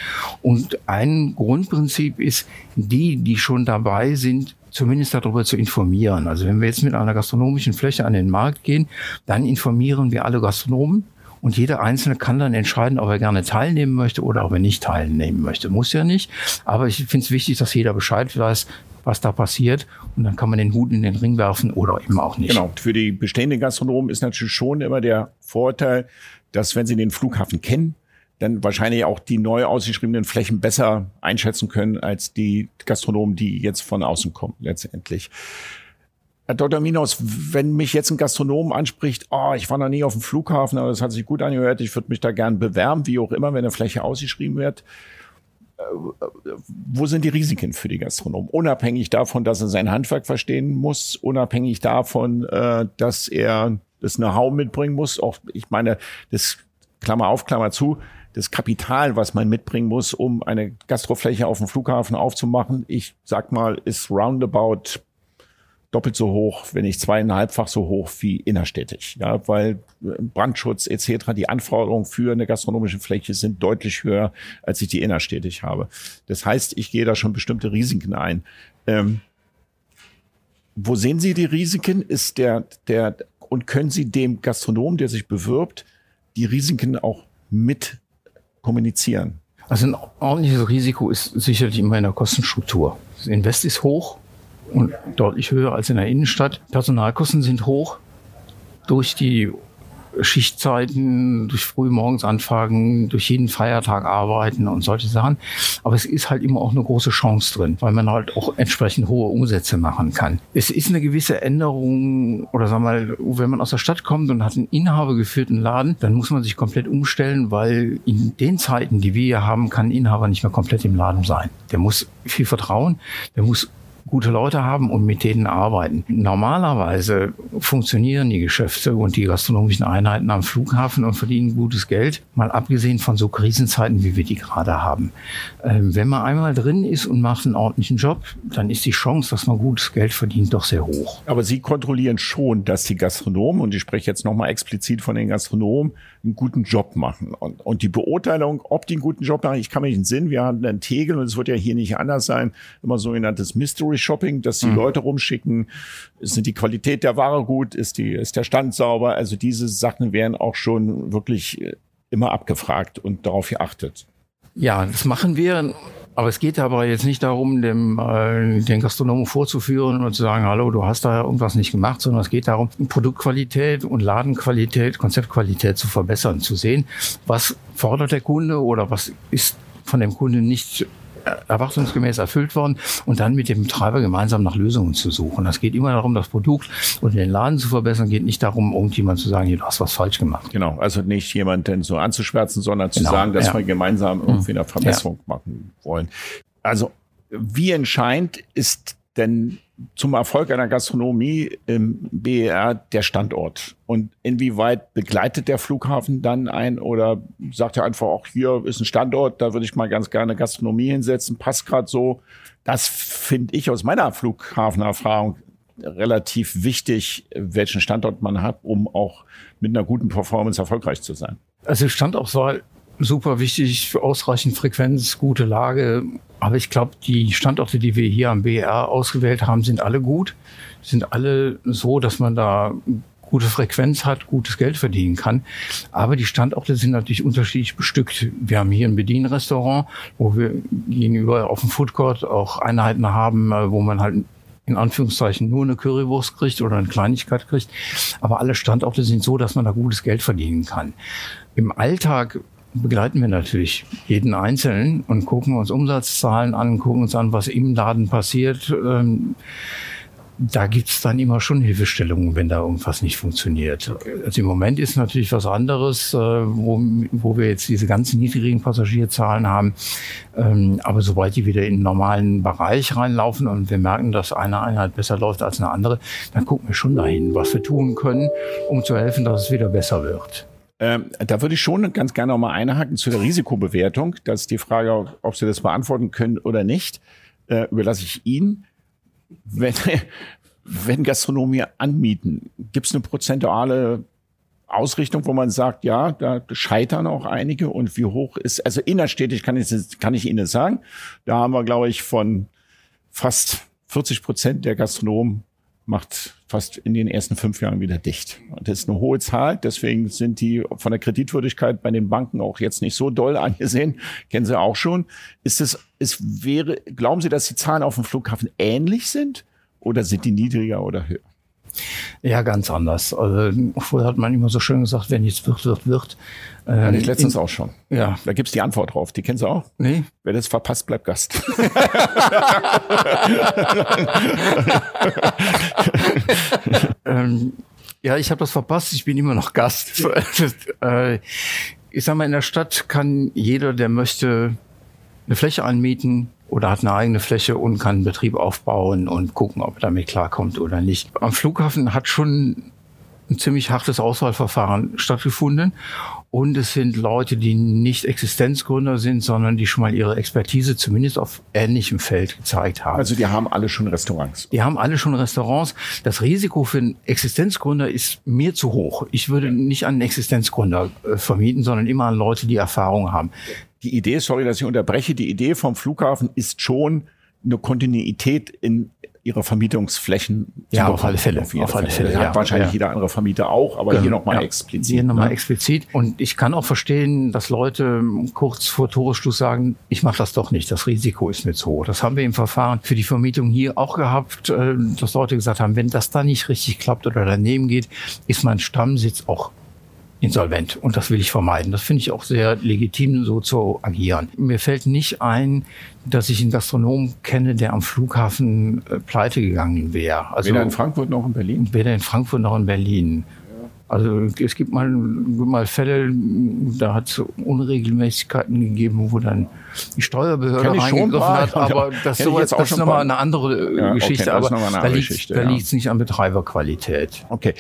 Und ein Grundprinzip ist, die, die schon dabei sind, zumindest darüber zu informieren. Also wenn wir jetzt mit einer gastronomischen Fläche an den Markt gehen, dann informieren wir alle Gastronomen und jeder Einzelne kann dann entscheiden, ob er gerne teilnehmen möchte oder ob er nicht teilnehmen möchte. Muss ja nicht. Aber ich finde es wichtig, dass jeder Bescheid weiß, was da passiert. Und dann kann man den Hut in den Ring werfen oder eben auch nicht. Genau. Für die bestehenden Gastronomen ist natürlich schon immer der Vorteil, dass wenn sie den Flughafen kennen, dann wahrscheinlich auch die neu ausgeschriebenen Flächen besser einschätzen können als die Gastronomen, die jetzt von außen kommen letztendlich. Herr Dr. Minos, wenn mich jetzt ein Gastronom anspricht, oh, ich war noch nie auf dem Flughafen, aber das hat sich gut angehört, ich würde mich da gern bewerben, wie auch immer, wenn eine Fläche ausgeschrieben wird. wo sind die Risiken für die Gastronomen? Unabhängig davon, dass er sein Handwerk verstehen muss, unabhängig davon, äh, dass er das Know-how mitbringen muss. Auch, ich meine, das Klammer auf, Klammer zu, das Kapital, was man mitbringen muss, um eine Gastrofläche auf dem Flughafen aufzumachen, ich sag mal, ist roundabout doppelt so hoch, wenn nicht zweieinhalbfach so hoch wie innerstädtisch. Ja, weil äh, Brandschutz etc., die Anforderungen für eine gastronomische Fläche sind deutlich höher, als ich die innerstädtisch habe. Das heißt, ich gehe da schon bestimmte Risiken ein. Ähm, wo sehen Sie die Risiken? Ist der, der, und können Sie dem Gastronom, der sich bewirbt, die Risiken auch mit kommunizieren? Also ein ordentliches Risiko ist sicherlich immer in der Kostenstruktur. Das Invest ist hoch, und deutlich höher als in der Innenstadt. Personalkosten sind hoch durch die Schichtzeiten, durch frühmorgens anfangen, durch jeden Feiertag arbeiten und solche Sachen. Aber es ist halt immer auch eine große Chance drin, weil man halt auch entsprechend hohe Umsätze machen kann. Es ist eine gewisse Änderung oder sagen wir mal, wenn man aus der Stadt kommt und hat einen Inhaber geführten Laden, dann muss man sich komplett umstellen, weil in den Zeiten, die wir hier haben, kann ein Inhaber nicht mehr komplett im Laden sein. Der muss viel vertrauen, der muss gute Leute haben und mit denen arbeiten. Normalerweise funktionieren die Geschäfte und die gastronomischen Einheiten am Flughafen und verdienen gutes Geld, mal abgesehen von so Krisenzeiten, wie wir die gerade haben. Ähm, wenn man einmal drin ist und macht einen ordentlichen Job, dann ist die Chance, dass man gutes Geld verdient, doch sehr hoch. Aber Sie kontrollieren schon, dass die Gastronomen, und ich spreche jetzt nochmal explizit von den Gastronomen, einen guten Job machen. Und, und die Beurteilung, ob die einen guten Job machen, ich kann mich nicht Sinn, wir haben einen Tegel und es wird ja hier nicht anders sein, immer sogenanntes Mystery Shopping, dass die mhm. Leute rumschicken, sind die Qualität der Ware gut, ist die, ist der Stand sauber, also diese Sachen werden auch schon wirklich äh, immer abgefragt und darauf geachtet. Ja, das machen wir. Aber es geht aber jetzt nicht darum, dem, äh, den Gastronomen vorzuführen und zu sagen, hallo, du hast da irgendwas nicht gemacht, sondern es geht darum, Produktqualität und Ladenqualität, Konzeptqualität zu verbessern, zu sehen, was fordert der Kunde oder was ist von dem Kunden nicht erwartungsgemäß erfüllt worden und dann mit dem Betreiber gemeinsam nach Lösungen zu suchen. Das geht immer darum, das Produkt und den Laden zu verbessern, geht nicht darum, irgendjemand zu sagen, hier, du hast was falsch gemacht. Genau, also nicht jemanden so anzuschwärzen, sondern zu genau, sagen, dass ja. wir gemeinsam irgendwie eine Verbesserung ja. machen wollen. Also wie entscheidend ist denn zum Erfolg einer Gastronomie im BER der Standort? Und inwieweit begleitet der Flughafen dann ein oder sagt er einfach auch, hier ist ein Standort, da würde ich mal ganz gerne Gastronomie hinsetzen, passt gerade so. Das finde ich aus meiner Flughafenerfahrung relativ wichtig, welchen Standort man hat, um auch mit einer guten Performance erfolgreich zu sein. Also Standortwahl super wichtig, ausreichend Frequenz, gute Lage. Aber ich glaube, die Standorte, die wir hier am BR ausgewählt haben, sind alle gut. Sind alle so, dass man da gute Frequenz hat, gutes Geld verdienen kann. Aber die Standorte sind natürlich unterschiedlich bestückt. Wir haben hier ein Bedienrestaurant, wo wir gegenüber auf dem Foodcourt auch Einheiten haben, äh, wo man halt in Anführungszeichen nur eine Currywurst kriegt oder eine Kleinigkeit kriegt. Aber alle Standorte sind so, dass man da gutes Geld verdienen kann. Im Alltag begleiten wir natürlich jeden Einzelnen und gucken uns Umsatzzahlen an, gucken uns an, was im Laden passiert. Ähm, da gibt's dann immer schon Hilfestellungen, wenn da irgendwas nicht funktioniert. Also im Moment ist natürlich was anderes, äh, wo, wo wir jetzt diese ganzen niedrigen Passagierzahlen haben. Ähm, aber sobald die wieder in den normalen Bereich reinlaufen und wir merken, dass eine Einheit besser läuft als eine andere, dann gucken wir schon dahin, was wir tun können, um zu helfen, dass es wieder besser wird. Ähm, da würde ich schon ganz gerne noch mal einhaken zu der Risikobewertung. Das ist die Frage, ob Sie das beantworten können oder nicht. Äh, überlasse ich Ihnen. Wenn, wenn Gastronomie anmieten, gibt es eine prozentuale Ausrichtung, wo man sagt, ja, da scheitern auch einige und wie hoch ist, also innerstädtisch kann ich, kann ich Ihnen sagen, da haben wir, glaube ich, von fast 40 Prozent der Gastronomen macht fast in den ersten fünf Jahren wieder dicht. Und das ist eine hohe Zahl. Deswegen sind die von der Kreditwürdigkeit bei den Banken auch jetzt nicht so doll angesehen. Kennen Sie auch schon. Ist es, es wäre, glauben Sie, dass die Zahlen auf dem Flughafen ähnlich sind oder sind die niedriger oder höher? Ja, ganz anders. Also, vorher hat man immer so schön gesagt, wenn nichts wird, wird, wird. Ähm, Hatte ich letztens in, auch schon. Ja. Da gibt's die Antwort drauf. Die kennst du auch? Nee. Wer das verpasst, bleibt Gast. ähm, ja, ich habe das verpasst. Ich bin immer noch Gast. Äh, ich sag mal, in der Stadt kann jeder, der möchte, eine Fläche anmieten oder hat eine eigene Fläche und kann einen Betrieb aufbauen und gucken, ob er damit klarkommt oder nicht. Am Flughafen hat schon ein ziemlich hartes Auswahlverfahren stattgefunden. Und es sind Leute, die nicht Existenzgründer sind, sondern die schon mal ihre Expertise zumindest auf ähnlichem Feld gezeigt haben. Also die haben alle schon Restaurants. Die haben alle schon Restaurants. Das Risiko für einen Existenzgründer ist mir zu hoch. Ich würde nicht an einen Existenzgründer äh, vermieten, sondern immer an Leute, die Erfahrung haben. Die Idee, sorry, dass ich unterbreche, die Idee vom Flughafen ist schon eine Kontinuität in ihre Vermietungsflächen. Ja, auf alle Fälle. Auf, auf alle Fälle. Fälle. Hat wahrscheinlich ja. jeder andere Vermieter auch, aber genau. hier nochmal ja. explizit. Hier nochmal ne? explizit. Und ich kann auch verstehen, dass Leute kurz vor Toresschluss sagen, ich mache das doch nicht, das Risiko ist mir zu hoch. Das haben wir im Verfahren für die Vermietung hier auch gehabt, äh, dass Leute gesagt haben, wenn das da nicht richtig klappt oder daneben geht, ist mein Stammsitz auch insolvent. Und das will ich vermeiden. Das finde ich auch sehr legitim, so zu agieren. Mir fällt nicht ein, dass ich einen Gastronom kenne, der am Flughafen äh, pleite gegangen wäre. Also, weder in Frankfurt noch in Berlin? Weder in Frankfurt noch in Berlin. Also es gibt mal, mal Fälle, da hat es Unregelmäßigkeiten gegeben, wo dann die Steuerbehörde reingegriffen hat, aber das, so, das ist nochmal eine andere ja, Geschichte, okay, aber da liegt es ja. nicht an Betreiberqualität. Okay.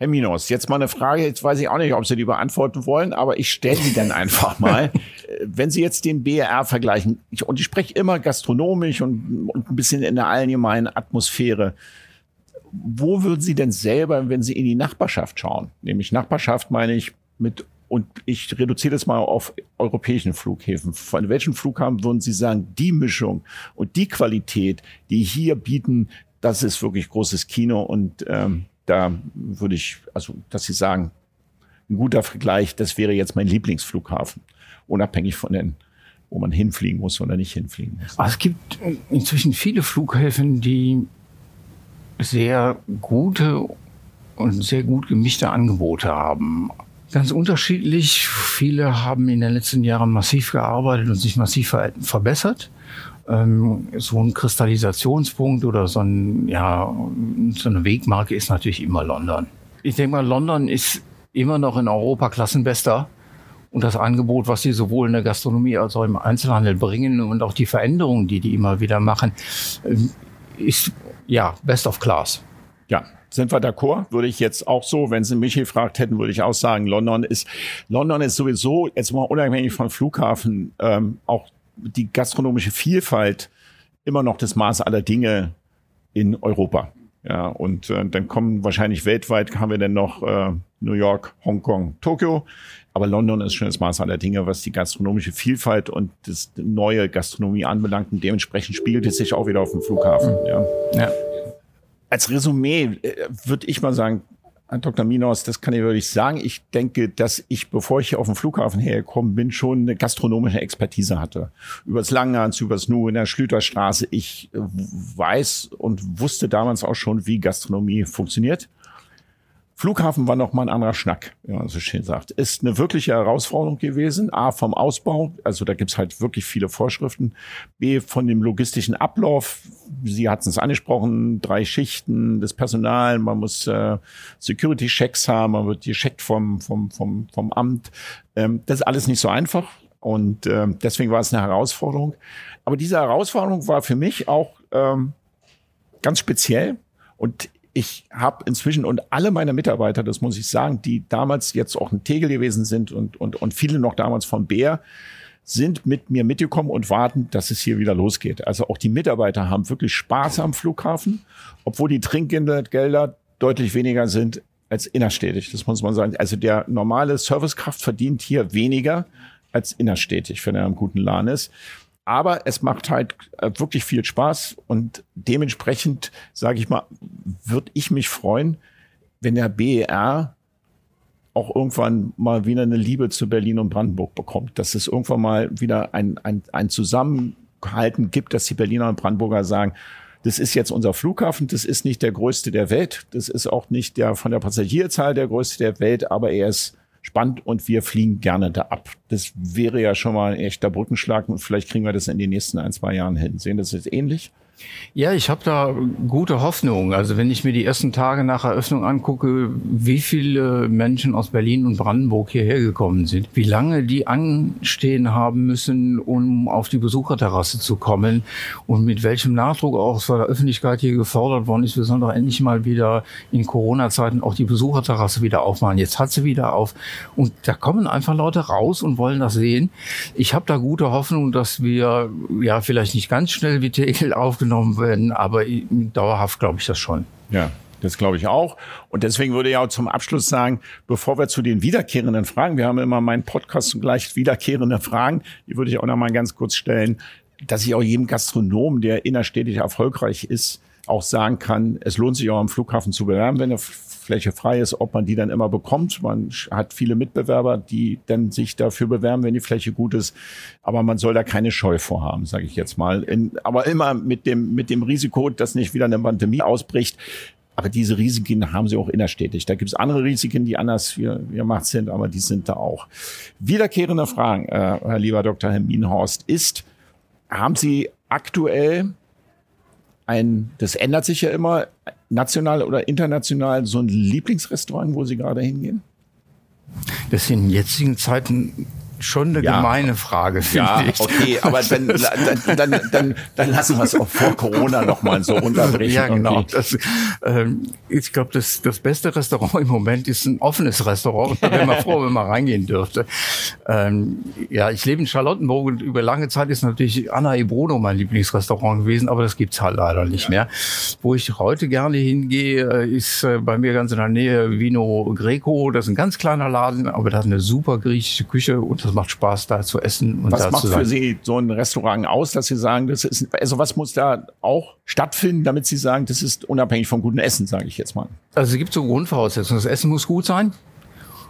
Herr Minos, jetzt mal eine Frage, jetzt weiß ich auch nicht, ob Sie die beantworten wollen, aber ich stelle sie dann einfach mal. Wenn Sie jetzt den BR vergleichen, ich, und ich spreche immer gastronomisch und, und ein bisschen in der allgemeinen Atmosphäre, wo würden Sie denn selber, wenn Sie in die Nachbarschaft schauen, nämlich Nachbarschaft meine ich mit, und ich reduziere das mal auf europäischen Flughäfen, von welchen Flughafen würden Sie sagen, die Mischung und die Qualität, die hier bieten, das ist wirklich großes Kino und ähm, da würde ich, also, dass Sie sagen, ein guter Vergleich, das wäre jetzt mein Lieblingsflughafen, unabhängig von den, wo man hinfliegen muss oder nicht hinfliegen muss. Also es gibt inzwischen viele Flughäfen, die sehr gute und sehr gut gemischte Angebote haben. Ganz unterschiedlich. Viele haben in den letzten Jahren massiv gearbeitet und sich massiv verbessert ähm, so ein Kristallisationspunkt oder so, ein, ja, so eine Wegmarke ist natürlich immer London. Ich denke mal, London ist immer noch in Europa Klassenbester. Und das Angebot, was sie sowohl in der Gastronomie als auch im Einzelhandel bringen und auch die Veränderungen, die die immer wieder machen, ähm, ist ja best of class. Ja, sind wir d'accord? Würde ich jetzt auch so, wenn Sie mich gefragt hätten, würde ich auch sagen, London ist, London ist sowieso, jetzt mal unabhängig vom Flughafen, ähm, auch die gastronomische Vielfalt immer noch das Maß aller Dinge in Europa. Ja, und äh, dann kommen wahrscheinlich weltweit, haben wir dann noch äh, New York, Hongkong, Tokio. Aber London ist schon das Maß aller Dinge, was die gastronomische Vielfalt und das neue Gastronomie anbelangt. Und dementsprechend spiegelt es sich auch wieder auf dem Flughafen. Ja. ja. Als Resümee äh, würde ich mal sagen, Dr. Minos, das kann ich wirklich sagen. Ich denke, dass ich, bevor ich hier auf den Flughafen hergekommen bin, schon eine gastronomische Expertise hatte. Übers Langhans, übers Nu in der Schlüterstraße. Ich äh, weiß und wusste damals auch schon, wie Gastronomie funktioniert. Flughafen war noch mal ein anderer Schnack, wie man so schön sagt. Ist eine wirkliche Herausforderung gewesen. A, vom Ausbau, also da gibt's halt wirklich viele Vorschriften. B, von dem logistischen Ablauf. Sie hatten es angesprochen, drei Schichten, das Personal, man muss äh, Security-Checks haben, man wird gecheckt vom, vom, vom, vom Amt. Ähm, das ist alles nicht so einfach. Und äh, deswegen war es eine Herausforderung. Aber diese Herausforderung war für mich auch ähm, ganz speziell. Und ich habe inzwischen und alle meine Mitarbeiter, das muss ich sagen, die damals jetzt auch ein Tegel gewesen sind und, und, und viele noch damals vom Bär, sind mit mir mitgekommen und warten, dass es hier wieder losgeht. Also auch die Mitarbeiter haben wirklich Spaß am Flughafen, obwohl die Trinkgelder deutlich weniger sind als innerstädtisch. Das muss man sagen. Also der normale Servicekraft verdient hier weniger als innerstädtisch, wenn er am guten Laden ist. Aber es macht halt äh, wirklich viel Spaß und dementsprechend, sage ich mal, würde ich mich freuen, wenn der BER auch irgendwann mal wieder eine Liebe zu Berlin und Brandenburg bekommt. Dass es irgendwann mal wieder ein, ein, ein Zusammenhalten gibt, dass die Berliner und Brandenburger sagen, das ist jetzt unser Flughafen, das ist nicht der größte der Welt, das ist auch nicht der von der Passagierzahl der größte der Welt, aber er ist spannend und wir fliegen gerne da ab. Das wäre ja schon mal ein echter Brückenschlag und vielleicht kriegen wir das in den nächsten ein, zwei Jahren hin. Sehen das jetzt ähnlich? Ja, ich habe da gute Hoffnung. Also wenn ich mir die ersten Tage nach Eröffnung angucke, wie viele Menschen aus Berlin und Brandenburg hierher gekommen sind, wie lange die anstehen haben müssen, um auf die Besucherterrasse zu kommen und mit welchem Nachdruck auch von der Öffentlichkeit hier gefordert worden ist, wir sollen doch endlich mal wieder in Corona-Zeiten auch die Besucherterrasse wieder aufmachen. Jetzt hat sie wieder auf und da kommen einfach Leute raus und wollen das sehen. Ich habe da gute Hoffnung, dass wir ja vielleicht nicht ganz schnell wie Tegel aufgenommen werden, aber dauerhaft glaube ich das schon. Ja. Das glaube ich auch. Und deswegen würde ich auch zum Abschluss sagen, bevor wir zu den wiederkehrenden Fragen, wir haben immer meinen Podcast zugleich wiederkehrende Fragen, die würde ich auch noch mal ganz kurz stellen, dass ich auch jedem Gastronom, der innerstädtisch erfolgreich ist, auch sagen kann, es lohnt sich auch am Flughafen zu bewerben, wenn eine Fläche frei ist, ob man die dann immer bekommt. Man hat viele Mitbewerber, die dann sich dafür bewerben, wenn die Fläche gut ist. Aber man soll da keine Scheu vorhaben, sage ich jetzt mal. In, aber immer mit dem, mit dem Risiko, dass nicht wieder eine Pandemie ausbricht. Aber diese Risiken haben sie auch innerstädtisch. Da gibt es andere Risiken, die anders gemacht sind, aber die sind da auch. Wiederkehrende Fragen, äh, Herr lieber Dr. Herminhorst, ist, haben Sie aktuell ein, das ändert sich ja immer, national oder international, so ein Lieblingsrestaurant, wo Sie gerade hingehen? Das sind in jetzigen Zeiten schon eine ja. gemeine Frage, finde ja, ich. okay, aber dann, dann, dann, dann, dann lassen wir es auch vor Corona nochmal so runterbrechen. Ja, genau. Das, ähm, ich glaube, das, das beste Restaurant im Moment ist ein offenes Restaurant. Da wäre mal froh, wenn man reingehen dürfte. Ähm, ja, ich lebe in Charlottenburg und über lange Zeit ist natürlich Anna e Bruno mein Lieblingsrestaurant gewesen, aber das gibt's halt leider nicht ja. mehr. Wo ich heute gerne hingehe, ist äh, bei mir ganz in der Nähe Vino Greco. Das ist ein ganz kleiner Laden, aber da hat eine super griechische Küche und das macht Spaß, da zu essen und was da macht zu sein. für Sie so ein Restaurant aus, dass Sie sagen, das ist, also was muss da auch stattfinden, damit Sie sagen, das ist unabhängig vom guten Essen, sage ich jetzt mal? Also es gibt so Grundvoraussetzungen. Das Essen muss gut sein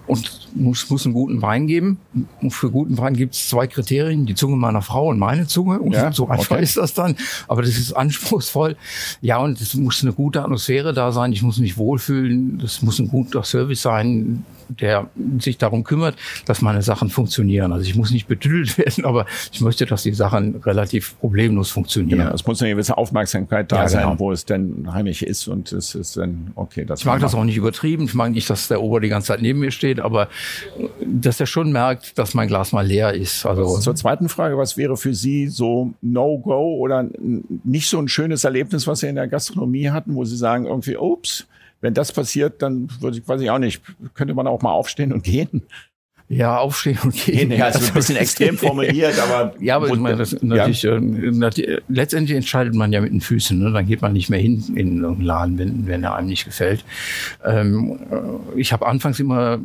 und muss, muss einen guten Wein geben. Und für guten Wein gibt es zwei Kriterien, die Zunge meiner Frau und meine Zunge. Und ja, so einfach okay. ist das dann. Aber das ist anspruchsvoll. Ja, und es muss eine gute Atmosphäre da sein. Ich muss mich wohlfühlen. Das muss ein guter Service sein der sich darum kümmert, dass meine Sachen funktionieren. Also ich muss nicht betüdelt werden, aber ich möchte, dass die Sachen relativ problemlos funktionieren. Genau, es muss eine gewisse Aufmerksamkeit da ja, sein, genau. wo es denn heimisch ist und es ist dann okay. Das ich mag das auch nicht übertrieben. Ich mag nicht, dass der Ober die ganze Zeit neben mir steht, aber dass er schon merkt, dass mein Glas mal leer ist. Also zur zweiten Frage, was wäre für Sie so No-Go oder nicht so ein schönes Erlebnis, was Sie in der Gastronomie hatten, wo Sie sagen irgendwie, ups, wenn das passiert, dann würde ich, weiß ich auch nicht, könnte man auch mal aufstehen und gehen. Ja, aufstehen und gehen. Ja, also ein bisschen extrem formuliert, aber. Ja, aber ich meine, das natürlich, ja. äh, letztendlich entscheidet man ja mit den Füßen. Ne? Dann geht man nicht mehr hin in einen Laden, wenn, wenn er einem nicht gefällt. Ähm, äh, ich habe anfangs immer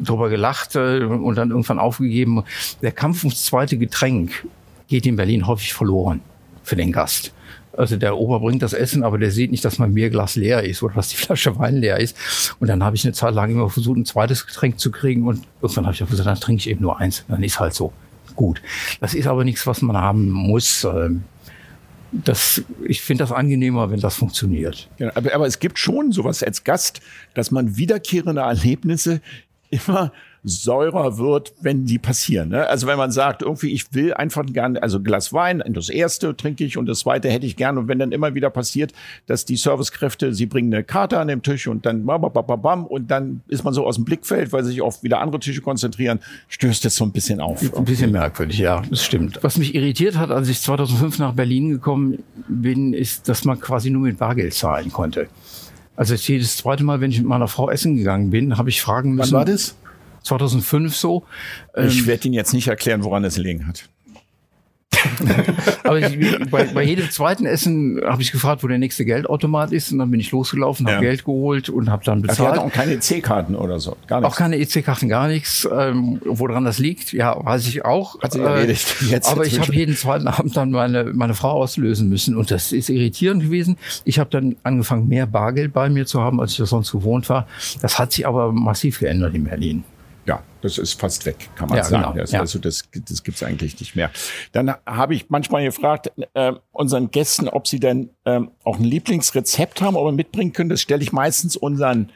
drüber gelacht äh, und dann irgendwann aufgegeben. Der Kampf ums zweite Getränk geht in Berlin häufig verloren für den Gast. Also der Ober bringt das Essen, aber der sieht nicht, dass mein Bierglas leer ist oder dass die Flasche Wein leer ist. Und dann habe ich eine Zeit lang immer versucht, ein zweites Getränk zu kriegen und irgendwann habe ich auch gesagt, dann trinke ich eben nur eins. Dann ist halt so. Gut. Das ist aber nichts, was man haben muss. Ähm, das, ich finde das angenehmer, wenn das funktioniert. Ja, aber, aber es gibt schon sowas als Gast, dass man wiederkehrende Erlebnisse immer säurer wird, wenn die passieren. Ne? Also wenn man sagt, irgendwie, ich will einfach gerne, also Glas Wein, das erste trinke ich und das zweite hätte ich gerne. Und wenn dann immer wieder passiert, dass die Servicekräfte, sie bringen eine Karte an den Tisch und dann bam, bam, bam, bam, und dann ist man so aus dem Blickfeld, weil sich auf wieder andere Tische konzentrieren, stößt das so ein bisschen auf. Ein bisschen merkwürdig, ja, das stimmt. Was mich irritiert hat, als ich 2005 nach Berlin gekommen bin, ist, dass man quasi nur mit Bargeld zahlen konnte. Also jedes zweite Mal, wenn ich mit meiner Frau essen gegangen bin, habe ich fragen müssen. Wann war das? 2005 so. Ich ähm, werde Ihnen jetzt nicht erklären, woran es liegen hat. Aber ich, bei, bei jedem zweiten Essen habe ich gefragt, wo der nächste Geldautomat ist. Und dann bin ich losgelaufen, habe ja. Geld geholt und habe dann bezahlt. Ach, auch keine EC-Karten oder so? Gar nichts. Auch keine EC-Karten, gar nichts. Ähm, woran das liegt, ja, weiß ich auch. Hat sich erledigt. Äh, Jetzt aber ich habe jeden zweiten Abend dann meine, meine Frau auslösen müssen. Und das ist irritierend gewesen. Ich habe dann angefangen, mehr Bargeld bei mir zu haben, als ich das sonst gewohnt war. Das hat sich aber massiv geändert in Berlin ja, das ist fast weg, kann man ja, sagen. Genau, das, ja. Also das, das gibt's eigentlich nicht mehr. Dann habe ich manchmal gefragt äh, unseren Gästen, ob sie denn ähm, auch ein Lieblingsrezept haben, ob wir mitbringen können. Das stelle ich meistens unseren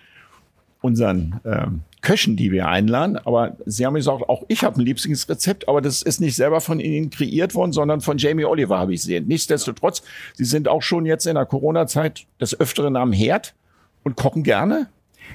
unseren ähm, Köchen, die wir einladen. Aber Sie haben gesagt, auch ich habe ein Lieblingsrezept, aber das ist nicht selber von Ihnen kreiert worden, sondern von Jamie Oliver habe ich gesehen. Nichtsdestotrotz, Sie sind auch schon jetzt in der Corona-Zeit des Öfteren am Herd und kochen gerne.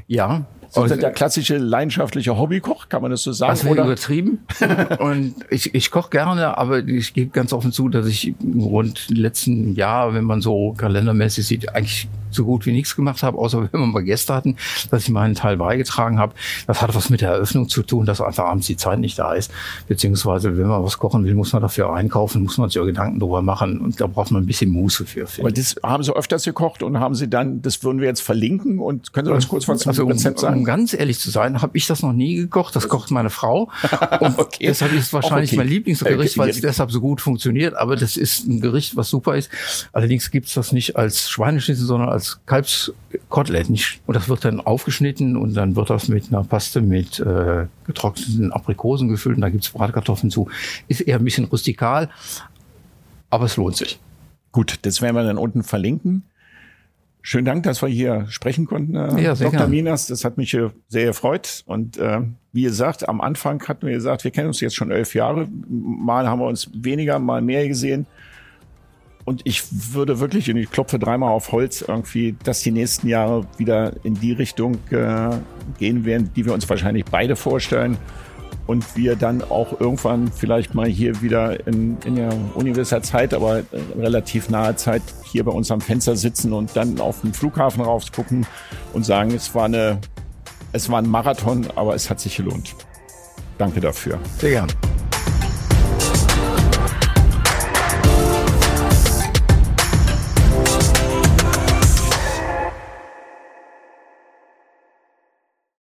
Ja, sind Sie der klassische leidenschaftliche Hobbykoch, kann man das so sagen? Das wäre übertrieben. und ich, ich koche gerne, aber ich gebe ganz offen zu, dass ich rund letzten Jahr, wenn man so kalendermäßig sieht, eigentlich so gut wie nichts gemacht habe, außer wenn wir mal Gäste hatten, dass ich meinen Teil beigetragen habe. Das hat was mit der Eröffnung zu tun, dass einfach abends die Zeit nicht da ist. Beziehungsweise, wenn man was kochen will, muss man dafür einkaufen, muss man sich auch Gedanken drüber machen und da braucht man ein bisschen Muße für. Aber das haben Sie öfters gekocht und haben Sie dann, das würden wir jetzt verlinken und können Sie uns kurz was zum also, Rezept sagen? Um ganz ehrlich zu sein, habe ich das noch nie gekocht. Das kocht meine Frau. Und okay. deshalb ist es wahrscheinlich okay. mein Lieblingsgericht, weil es deshalb so gut funktioniert. Aber das ist ein Gericht, was super ist. Allerdings gibt es das nicht als Schweineschnitzel, sondern als Kalbs Kotelett. Nicht, und das wird dann aufgeschnitten und dann wird das mit einer Paste mit äh, getrockneten Aprikosen gefüllt und da gibt's Bratkartoffeln zu. Ist eher ein bisschen rustikal, aber es lohnt sich. Gut, das werden wir dann unten verlinken. Schönen Dank, dass wir hier sprechen konnten, äh, ja, Dr. Gern. Minas. Das hat mich sehr gefreut. Und äh, wie gesagt, am Anfang hatten wir gesagt, wir kennen uns jetzt schon elf Jahre. Mal haben wir uns weniger, mal mehr gesehen. Und ich würde wirklich, und ich klopfe dreimal auf Holz, irgendwie, dass die nächsten Jahre wieder in die Richtung äh, gehen werden, die wir uns wahrscheinlich beide vorstellen. Und wir dann auch irgendwann vielleicht mal hier wieder in, in der universer Zeit, aber relativ nahe Zeit hier bei uns am Fenster sitzen und dann auf den Flughafen rausgucken und sagen, es war eine, es war ein Marathon, aber es hat sich gelohnt. Danke dafür. Sehr gern.